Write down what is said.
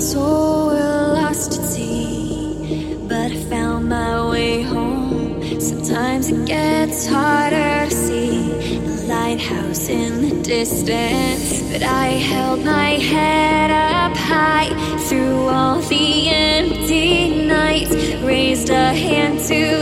soul we lost at sea, but I found my way home. Sometimes it gets harder to see a lighthouse in the distance, but I held my head up high through all the empty nights, raised a hand to